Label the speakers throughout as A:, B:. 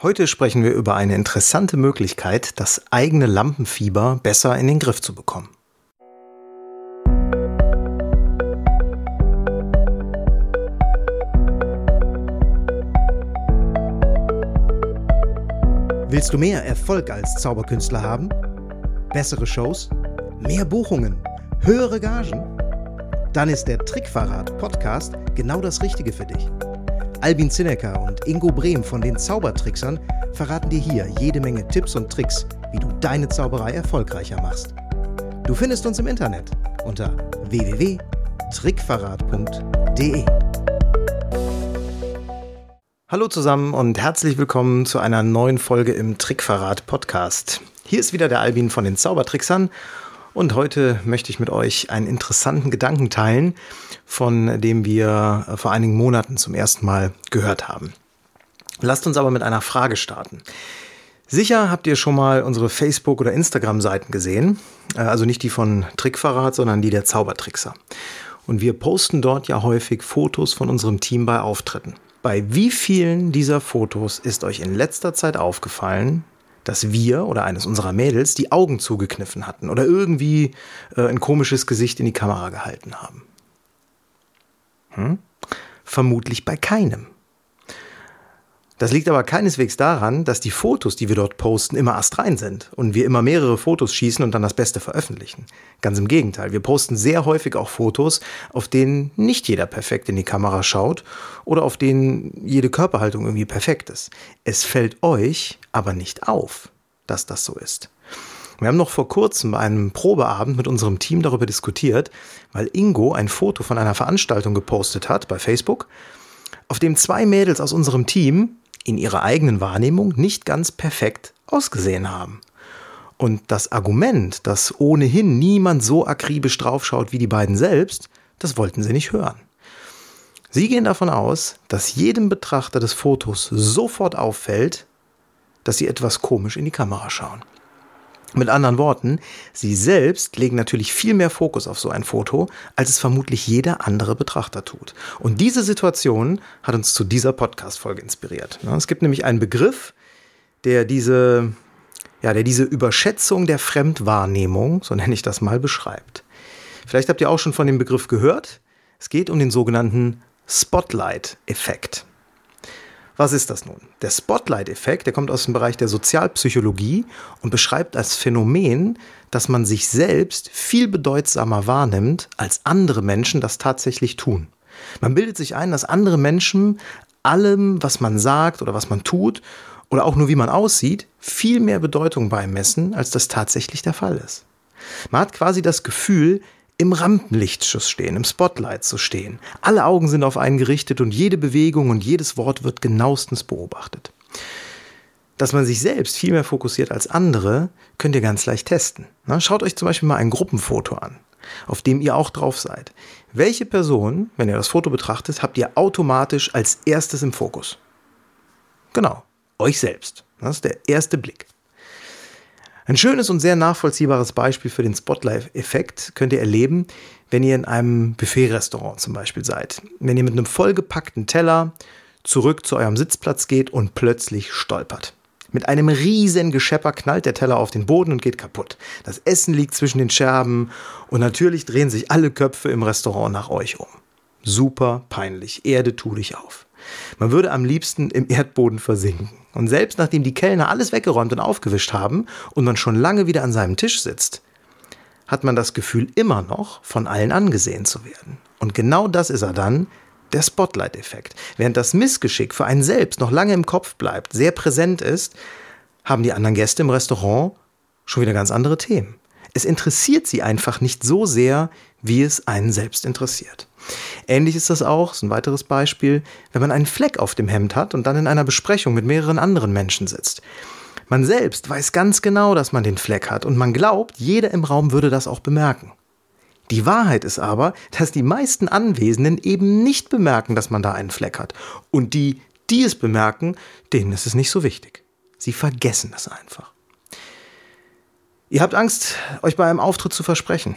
A: Heute sprechen wir über eine interessante Möglichkeit, das eigene Lampenfieber besser in den Griff zu bekommen. Willst du mehr Erfolg als Zauberkünstler haben? Bessere Shows? Mehr Buchungen? Höhere Gagen? Dann ist der Trickverrat Podcast genau das Richtige für dich. Albin Zinecker und Ingo Brehm von den Zaubertricksern verraten dir hier jede Menge Tipps und Tricks, wie du deine Zauberei erfolgreicher machst. Du findest uns im Internet unter www.trickverrat.de. Hallo zusammen und herzlich willkommen zu einer neuen Folge im Trickverrat Podcast. Hier ist wieder der Albin von den Zaubertricksern und heute möchte ich mit euch einen interessanten Gedanken teilen, von dem wir vor einigen Monaten zum ersten Mal gehört haben. Lasst uns aber mit einer Frage starten. Sicher habt ihr schon mal unsere Facebook- oder Instagram-Seiten gesehen. Äh, also nicht die von Trickverrat, sondern die der Zaubertrickser. Und wir posten dort ja häufig Fotos von unserem Team bei Auftritten. Bei wie vielen dieser Fotos ist euch in letzter Zeit aufgefallen, dass wir oder eines unserer Mädels die Augen zugekniffen hatten oder irgendwie äh, ein komisches Gesicht in die Kamera gehalten haben? Hm? Vermutlich bei keinem. Das liegt aber keineswegs daran, dass die Fotos, die wir dort posten, immer astrein sind und wir immer mehrere Fotos schießen und dann das Beste veröffentlichen. Ganz im Gegenteil, wir posten sehr häufig auch Fotos, auf denen nicht jeder perfekt in die Kamera schaut oder auf denen jede Körperhaltung irgendwie perfekt ist. Es fällt euch aber nicht auf, dass das so ist. Wir haben noch vor kurzem bei einem Probeabend mit unserem Team darüber diskutiert, weil Ingo ein Foto von einer Veranstaltung gepostet hat bei Facebook, auf dem zwei Mädels aus unserem Team in ihrer eigenen Wahrnehmung nicht ganz perfekt ausgesehen haben. Und das Argument, dass ohnehin niemand so akribisch draufschaut wie die beiden selbst, das wollten sie nicht hören. Sie gehen davon aus, dass jedem Betrachter des Fotos sofort auffällt, dass sie etwas komisch in die Kamera schauen. Mit anderen Worten, Sie selbst legen natürlich viel mehr Fokus auf so ein Foto, als es vermutlich jeder andere Betrachter tut. Und diese Situation hat uns zu dieser Podcast-Folge inspiriert. Es gibt nämlich einen Begriff, der diese, ja, der diese Überschätzung der Fremdwahrnehmung, so nenne ich das mal, beschreibt. Vielleicht habt ihr auch schon von dem Begriff gehört. Es geht um den sogenannten Spotlight-Effekt. Was ist das nun? Der Spotlight-Effekt, der kommt aus dem Bereich der Sozialpsychologie und beschreibt als Phänomen, dass man sich selbst viel bedeutsamer wahrnimmt, als andere Menschen das tatsächlich tun. Man bildet sich ein, dass andere Menschen allem, was man sagt oder was man tut oder auch nur wie man aussieht, viel mehr Bedeutung beimessen, als das tatsächlich der Fall ist. Man hat quasi das Gefühl, im Rampenlichtschuss stehen, im Spotlight zu stehen. Alle Augen sind auf einen gerichtet und jede Bewegung und jedes Wort wird genauestens beobachtet. Dass man sich selbst viel mehr fokussiert als andere, könnt ihr ganz leicht testen. Schaut euch zum Beispiel mal ein Gruppenfoto an, auf dem ihr auch drauf seid. Welche Person, wenn ihr das Foto betrachtet, habt ihr automatisch als erstes im Fokus? Genau, euch selbst. Das ist der erste Blick. Ein schönes und sehr nachvollziehbares Beispiel für den Spotlight-Effekt könnt ihr erleben, wenn ihr in einem Buffet-Restaurant zum Beispiel seid. Wenn ihr mit einem vollgepackten Teller zurück zu eurem Sitzplatz geht und plötzlich stolpert. Mit einem riesen Geschepper knallt der Teller auf den Boden und geht kaputt. Das Essen liegt zwischen den Scherben und natürlich drehen sich alle Köpfe im Restaurant nach euch um. Super peinlich. Erde, tu dich auf. Man würde am liebsten im Erdboden versinken. Und selbst nachdem die Kellner alles weggeräumt und aufgewischt haben und man schon lange wieder an seinem Tisch sitzt, hat man das Gefühl immer noch, von allen angesehen zu werden. Und genau das ist er dann, der Spotlight-Effekt. Während das Missgeschick für einen selbst noch lange im Kopf bleibt, sehr präsent ist, haben die anderen Gäste im Restaurant schon wieder ganz andere Themen. Es interessiert sie einfach nicht so sehr, wie es einen selbst interessiert. Ähnlich ist das auch, ist ein weiteres Beispiel, wenn man einen Fleck auf dem Hemd hat und dann in einer Besprechung mit mehreren anderen Menschen sitzt. Man selbst weiß ganz genau, dass man den Fleck hat und man glaubt, jeder im Raum würde das auch bemerken. Die Wahrheit ist aber, dass die meisten Anwesenden eben nicht bemerken, dass man da einen Fleck hat. Und die, die es bemerken, denen ist es nicht so wichtig. Sie vergessen es einfach. Ihr habt Angst, euch bei einem Auftritt zu versprechen.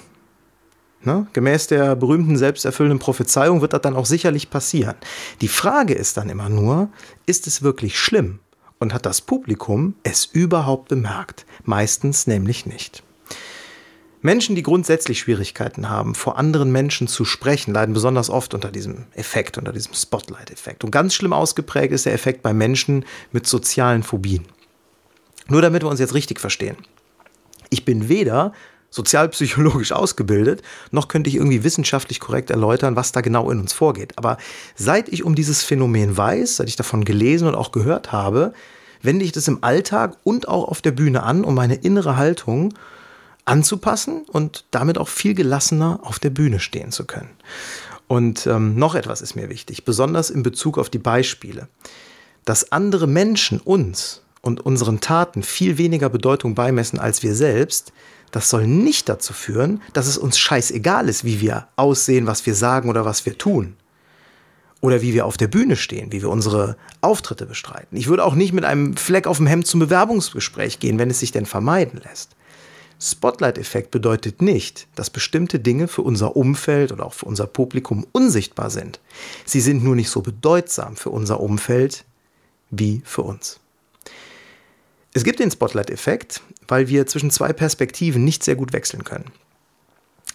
A: Ne? Gemäß der berühmten selbsterfüllenden Prophezeiung wird das dann auch sicherlich passieren. Die Frage ist dann immer nur, ist es wirklich schlimm? und hat das Publikum es überhaupt bemerkt? Meistens nämlich nicht. Menschen, die grundsätzlich Schwierigkeiten haben, vor anderen Menschen zu sprechen, leiden besonders oft unter diesem Effekt, unter diesem Spotlight-Effekt. Und ganz schlimm ausgeprägt ist der Effekt bei Menschen mit sozialen Phobien. Nur damit wir uns jetzt richtig verstehen. Ich bin weder sozialpsychologisch ausgebildet, noch könnte ich irgendwie wissenschaftlich korrekt erläutern, was da genau in uns vorgeht. Aber seit ich um dieses Phänomen weiß, seit ich davon gelesen und auch gehört habe, wende ich das im Alltag und auch auf der Bühne an, um meine innere Haltung anzupassen und damit auch viel gelassener auf der Bühne stehen zu können. Und ähm, noch etwas ist mir wichtig, besonders in Bezug auf die Beispiele. Dass andere Menschen uns und unseren Taten viel weniger Bedeutung beimessen als wir selbst, das soll nicht dazu führen, dass es uns scheißegal ist, wie wir aussehen, was wir sagen oder was wir tun. Oder wie wir auf der Bühne stehen, wie wir unsere Auftritte bestreiten. Ich würde auch nicht mit einem Fleck auf dem Hemd zum Bewerbungsgespräch gehen, wenn es sich denn vermeiden lässt. Spotlight-Effekt bedeutet nicht, dass bestimmte Dinge für unser Umfeld oder auch für unser Publikum unsichtbar sind. Sie sind nur nicht so bedeutsam für unser Umfeld wie für uns. Es gibt den Spotlight-Effekt, weil wir zwischen zwei Perspektiven nicht sehr gut wechseln können.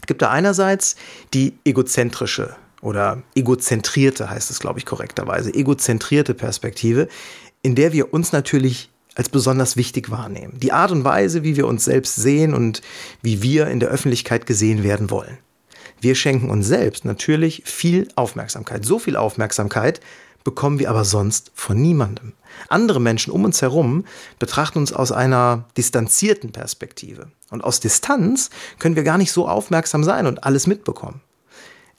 A: Es gibt da einerseits die egozentrische oder egozentrierte, heißt es, glaube ich, korrekterweise, egozentrierte Perspektive, in der wir uns natürlich als besonders wichtig wahrnehmen. Die Art und Weise, wie wir uns selbst sehen und wie wir in der Öffentlichkeit gesehen werden wollen. Wir schenken uns selbst natürlich viel Aufmerksamkeit. So viel Aufmerksamkeit bekommen wir aber sonst von niemandem. Andere Menschen um uns herum betrachten uns aus einer distanzierten Perspektive. Und aus Distanz können wir gar nicht so aufmerksam sein und alles mitbekommen.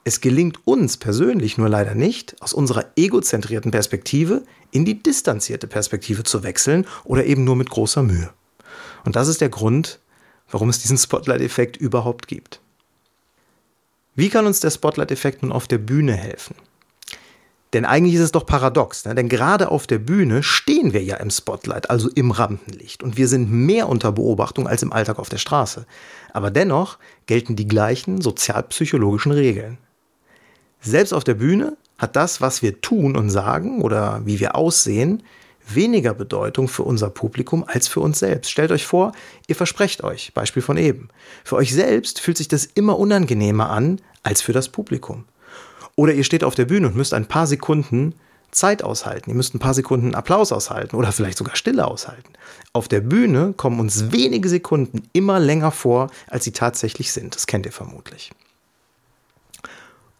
A: Es gelingt uns persönlich nur leider nicht, aus unserer egozentrierten Perspektive in die distanzierte Perspektive zu wechseln oder eben nur mit großer Mühe. Und das ist der Grund, warum es diesen Spotlight-Effekt überhaupt gibt. Wie kann uns der Spotlight-Effekt nun auf der Bühne helfen? Denn eigentlich ist es doch paradox, ne? denn gerade auf der Bühne stehen wir ja im Spotlight, also im Rampenlicht, und wir sind mehr unter Beobachtung als im Alltag auf der Straße. Aber dennoch gelten die gleichen sozialpsychologischen Regeln. Selbst auf der Bühne hat das, was wir tun und sagen oder wie wir aussehen, weniger Bedeutung für unser Publikum als für uns selbst. Stellt euch vor, ihr versprecht euch, Beispiel von eben. Für euch selbst fühlt sich das immer unangenehmer an als für das Publikum. Oder ihr steht auf der Bühne und müsst ein paar Sekunden Zeit aushalten. Ihr müsst ein paar Sekunden Applaus aushalten oder vielleicht sogar Stille aushalten. Auf der Bühne kommen uns wenige Sekunden immer länger vor, als sie tatsächlich sind. Das kennt ihr vermutlich.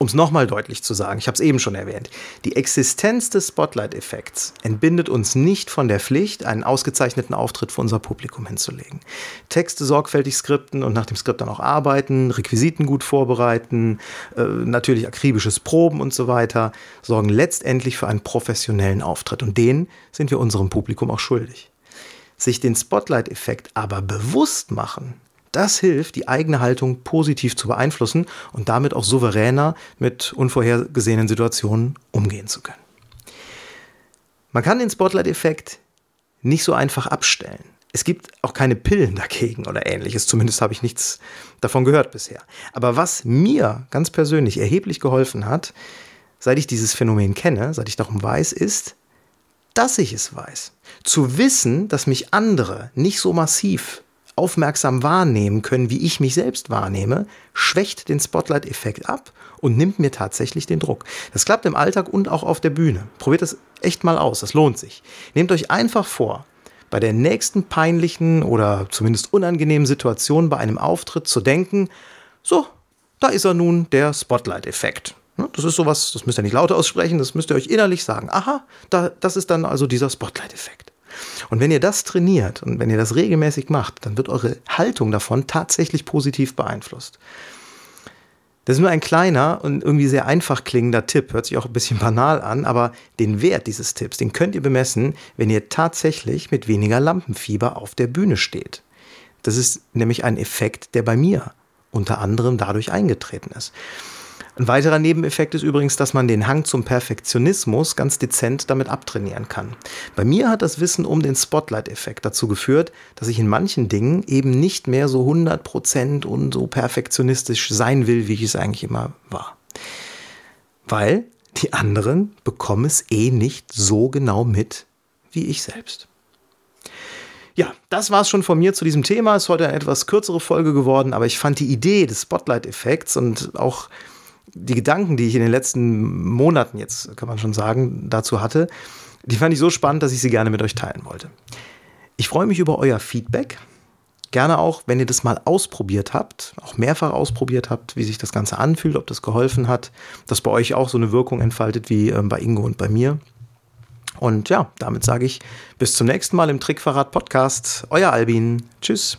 A: Um es nochmal deutlich zu sagen, ich habe es eben schon erwähnt, die Existenz des Spotlight-Effekts entbindet uns nicht von der Pflicht, einen ausgezeichneten Auftritt für unser Publikum hinzulegen. Texte sorgfältig skripten und nach dem Skript dann auch arbeiten, Requisiten gut vorbereiten, äh, natürlich akribisches Proben und so weiter, sorgen letztendlich für einen professionellen Auftritt. Und den sind wir unserem Publikum auch schuldig. Sich den Spotlight-Effekt aber bewusst machen, das hilft, die eigene Haltung positiv zu beeinflussen und damit auch souveräner mit unvorhergesehenen Situationen umgehen zu können. Man kann den Spotlight-Effekt nicht so einfach abstellen. Es gibt auch keine Pillen dagegen oder ähnliches, zumindest habe ich nichts davon gehört bisher. Aber was mir ganz persönlich erheblich geholfen hat, seit ich dieses Phänomen kenne, seit ich darum weiß, ist, dass ich es weiß. Zu wissen, dass mich andere nicht so massiv aufmerksam wahrnehmen können, wie ich mich selbst wahrnehme, schwächt den Spotlight-Effekt ab und nimmt mir tatsächlich den Druck. Das klappt im Alltag und auch auf der Bühne. Probiert das echt mal aus, das lohnt sich. Nehmt euch einfach vor, bei der nächsten peinlichen oder zumindest unangenehmen Situation bei einem Auftritt zu denken, so, da ist er nun, der Spotlight-Effekt. Ne, das ist sowas, das müsst ihr nicht laut aussprechen, das müsst ihr euch innerlich sagen. Aha, da, das ist dann also dieser Spotlight-Effekt. Und wenn ihr das trainiert und wenn ihr das regelmäßig macht, dann wird eure Haltung davon tatsächlich positiv beeinflusst. Das ist nur ein kleiner und irgendwie sehr einfach klingender Tipp, hört sich auch ein bisschen banal an, aber den Wert dieses Tipps, den könnt ihr bemessen, wenn ihr tatsächlich mit weniger Lampenfieber auf der Bühne steht. Das ist nämlich ein Effekt, der bei mir unter anderem dadurch eingetreten ist. Ein weiterer Nebeneffekt ist übrigens, dass man den Hang zum Perfektionismus ganz dezent damit abtrainieren kann. Bei mir hat das Wissen um den Spotlight-Effekt dazu geführt, dass ich in manchen Dingen eben nicht mehr so 100% und so perfektionistisch sein will, wie ich es eigentlich immer war. Weil die anderen bekommen es eh nicht so genau mit wie ich selbst. Ja, das war es schon von mir zu diesem Thema. Ist heute eine etwas kürzere Folge geworden, aber ich fand die Idee des Spotlight-Effekts und auch die Gedanken, die ich in den letzten Monaten jetzt, kann man schon sagen, dazu hatte, die fand ich so spannend, dass ich sie gerne mit euch teilen wollte. Ich freue mich über euer Feedback. Gerne auch, wenn ihr das mal ausprobiert habt, auch mehrfach ausprobiert habt, wie sich das Ganze anfühlt, ob das geholfen hat, dass bei euch auch so eine Wirkung entfaltet wie ähm, bei Ingo und bei mir. Und ja, damit sage ich bis zum nächsten Mal im Trickverrat Podcast. Euer Albin. Tschüss.